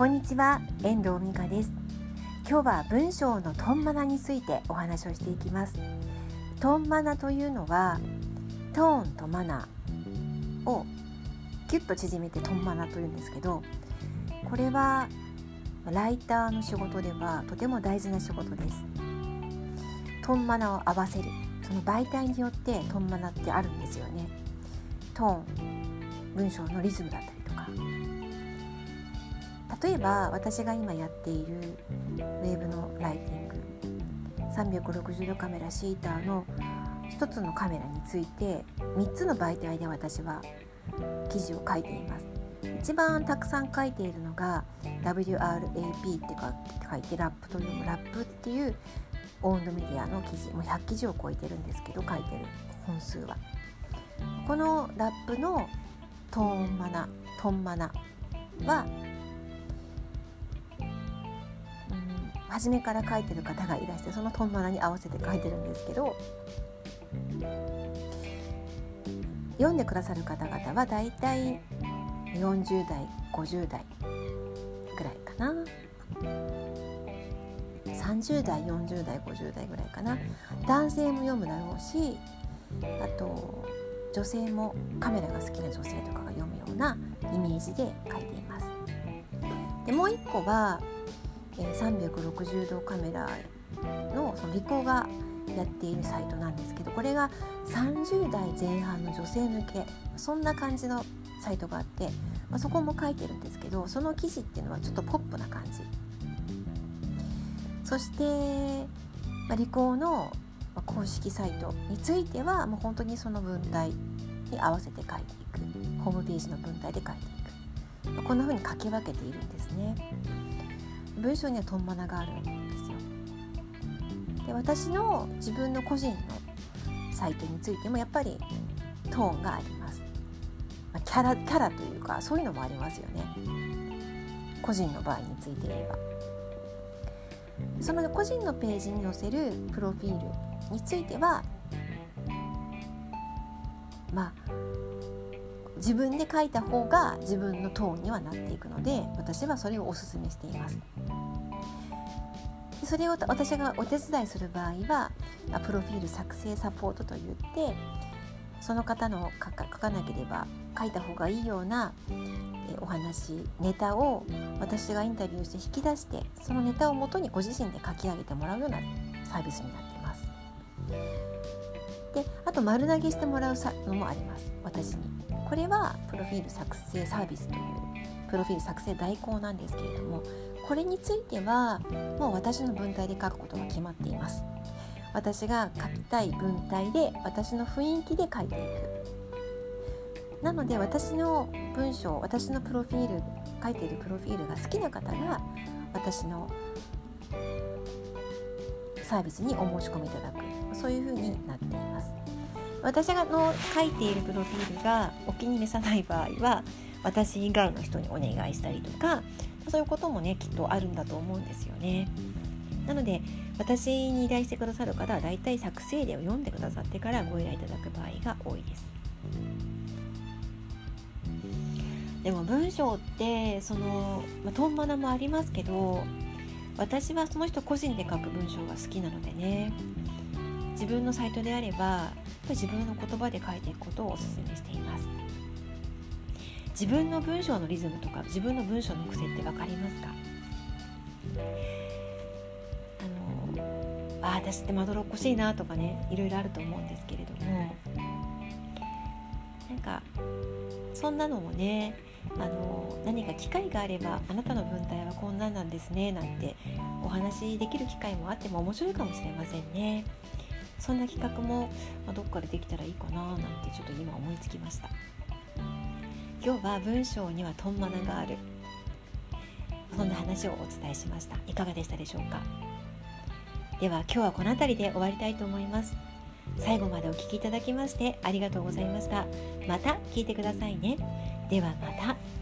こんにちは遠藤美香です。今日は文章のトンマナについてお話をしていきます。トンマナというのはトーンとマナーをキュッと縮めてトンマナというんですけどこれはライターの仕事ではとても大事な仕事です。トンマナを合わせる。その媒体によってトンマナってあるんですよね。トーン文章のリズムだったりとか例えば私が今やっているウェーブのライティング。360度カメラシーターの1つのカメラについて3つの媒体で私は記事を書いています。一番たくさん書いているのが WRAP って書いてラップと読むラップっていうオウンドメディアの記事。もう100記事を超えてるんですけど書いてる本数は。このラップのトーンマナトンマナは、初めから書いてる方がいらしてそのトンマナに合わせて書いてるんですけど読んでくださる方々はだいたい40代50代ぐらいかな。30代40代50代ぐらいかな。男性も読むだろうしあと女性もカメラが好きな女性とかが読むようなイメージで書いています。でもう一個は、え、360度カメラのそのリコがやっているサイトなんですけどこれが30代前半の女性向け。そんな感じのサイトがあって、まあ、そこも書いてるんですけどその記事っていうのはちょっとポップな感じ。そして、まあ、リコの公式サイトについてはもう本当にその文体に合わせて書いていく。ホームページの文体で書いていく。こんな風に書き分けているんですね。文章にはトンマナがあるんですよ。で私の自分の個人のサイトについてもやっぱりトーンがあります、ま、キャラキャラというかそういうのもありますよね。個人の場合について言えば。その個人のページに載せるプロフィールについてはまあ自分で書いた方が自分のトーンにはなっていくので私はそれをおすめしています。それを私がお手伝いする場合はプロフィール作成サポートといってその方の書かなければ書いた方がいいようなお話ネタを私がインタビューして引き出してそのネタをもとにご自身で書き上げてもらうようなサービスになっています。であと丸投げしてもらうのもあります。私に。これはプロフィール作成サービスというプロフィール作成代行なんですけれどもこれについてはもう私の文体で書くことが決まっています。私が書きたい文体で私の雰囲気で書いていく。なので私の文章私のプロフィール書いているプロフィールが好きな方が私のサービスにお申し込みいただく。そういう風になっています。私がの書いているプロフィールがお気に召さない場合は私以外の人にお願いしたりとかそういうこともねきっとあるんだと思うんですよね。なので私に依頼してくださる方はだいたい作成例を読んでくださってからご依頼いただく場合が多いです。でも文章ってその、まあ、トンマナもありますけど私はその人個人で書く文章が好きなのでね。自分のサイトであれば自分の言葉で書いていくことをお勧めしています。自分の文章のリズムとか自分の文章の癖って分かりますか？あのあ私ってまどろっこしいなとかねいろいろあると思うんですけれども。なんかそんなのもねあの何か機会があればあなたの文体はこんなんなんですねなんてお話できる機会もあっても面白いかもしれませんね。そんな企画も、まどっかでできたらいいかななんてちょっと今思いつきました。今日は文章にはトンマナがある。そんな話をお伝えしました。いかがでしたでしょうか？では今日はこの辺りで終わりたいと思います。最後までお聴きいただきましてありがとうございました。また聞いてくださいね。ではまた。